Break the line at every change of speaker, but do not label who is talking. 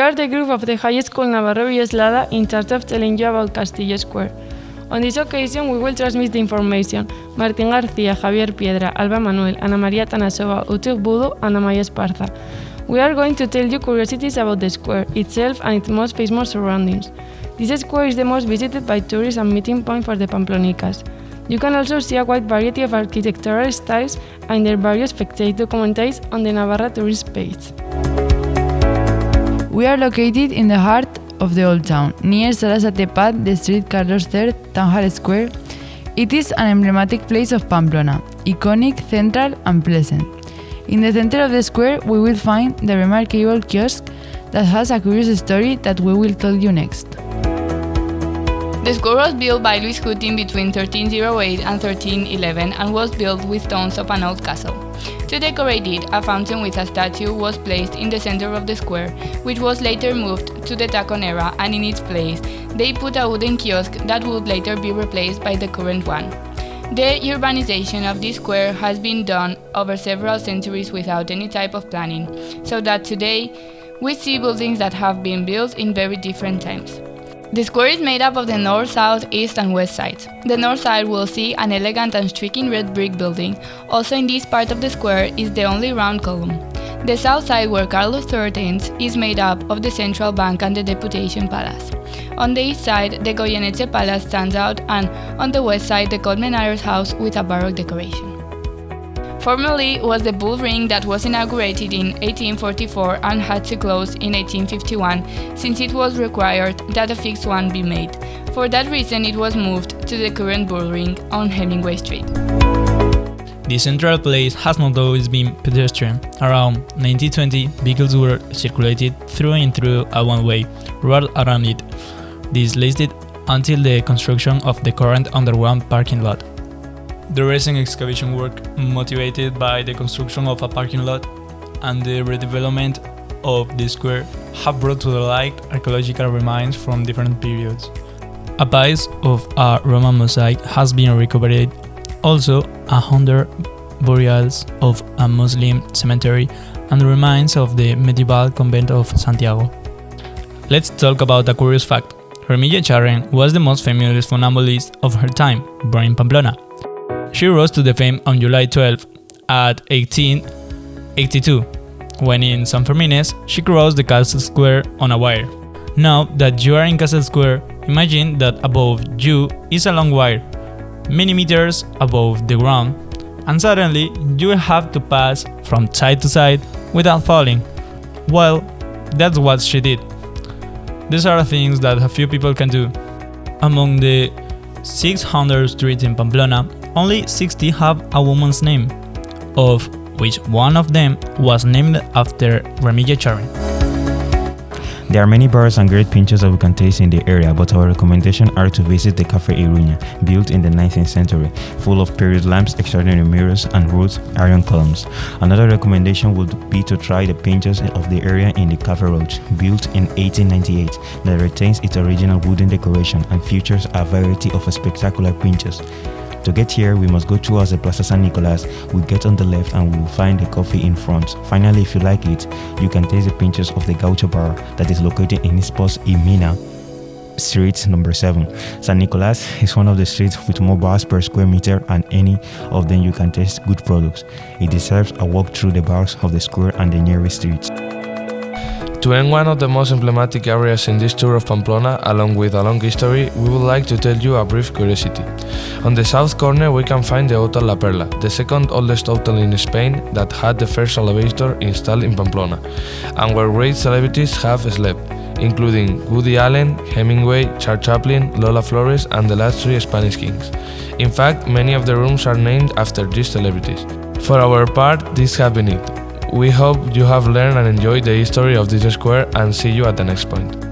are the group of the High School Navarro Villoslada in charge of telling you about Castillo Square. On this occasion, we will transmit the information. Martín García, Javier Piedra, Alba Manuel, Ana María Tanasova, Utuk Budo, and Amaya Esparza. We are going to tell you curiosities about the square itself and its most famous surroundings. This square is the most visited by tourists and meeting point for the Pamplonicas. You can also see a wide variety of architectural styles and their various facades documented on the Navarra tourist page.
We are located in the heart of the old town, near Sarasate the street Carlos III, Tanjal Square. It is an emblematic place of Pamplona, iconic, central, and pleasant. In the center of the square, we will find the remarkable kiosk that has a curious story that we will tell you next.
The square was built by Louis Hutin between 1308 and 1311 and was built with stones of an old castle. To decorate it, a fountain with a statue was placed in the center of the square, which was later moved to the Taconera, and in its place, they put a wooden kiosk that would later be replaced by the current one. The urbanization of this square has been done over several centuries without any type of planning, so that today we see buildings that have been built in very different times. The square is made up of the north, south, east, and west sides. The north side will see an elegant and striking red brick building. Also, in this part of the square is the only round column. The south side, where Carlos XIII is made up of the central bank and the Deputation Palace. On the east side, the Goyeneche Palace stands out, and on the west side, the Colmenares house with a baroque decoration. Formerly was the bull ring that was inaugurated in 1844 and had to close in 1851 since it was required that a fixed one be made. For that reason it was moved to the current bull ring on Hemingway Street.
The central place has not always been pedestrian. Around 1920, vehicles were circulated through and through a one-way road around it. This lasted until the construction of the current underground parking lot. The recent excavation work, motivated by the construction of a parking lot and the redevelopment of the square, have brought to the light archaeological remains from different periods. A piece of a Roman mosaic has been recovered, also a hundred burials of a Muslim cemetery and remains of the medieval convent of Santiago. Let's talk about a curious fact. Remigia Echarren was the most famous funambulist of her time, born in Pamplona. She rose to the fame on July 12 at 1882, when in San Fermines she crossed the castle square on a wire. Now that you are in Castle Square, imagine that above you is a long wire, many meters above the ground, and suddenly you will have to pass from side to side without falling. Well, that's what she did. These are things that a few people can do. Among the 600 streets in Pamplona, only 60 have a woman's name, of which one of them was named after Remigia Echarren.
There are many bars and great pinchos that we can taste in the area, but our recommendation are to visit the Cafe Iruña, built in the 19th century, full of period lamps, extraordinary mirrors, and wrought iron columns. Another recommendation would be to try the pinchos of the area in the Cafe Roch, built in 1898, that retains its original wooden decoration and features a variety of spectacular pinchos. To get here, we must go towards the Plaza San Nicolas. We get on the left and we will find a coffee in front. Finally, if you like it, you can taste the pinches of the Gaucho bar that is located in Espoz y Mina. Street number 7. San Nicolas is one of the streets with more bars per square meter and any of them you can taste good products. It deserves a walk through the bars of the square and the nearest streets.
To end one of the most emblematic areas in this tour of Pamplona, along with a long history, we would like to tell you a brief curiosity. On the south corner we can find the Hotel La Perla, the second oldest hotel in Spain that had the first elevator installed in Pamplona, and where great celebrities have slept, including Woody Allen, Hemingway, Charles Chaplin, Lola Flores, and the last three Spanish kings. In fact, many of the rooms are named after these celebrities. For our part, this has been it. We hope you have learned and enjoyed the history of this square and see you at the next point.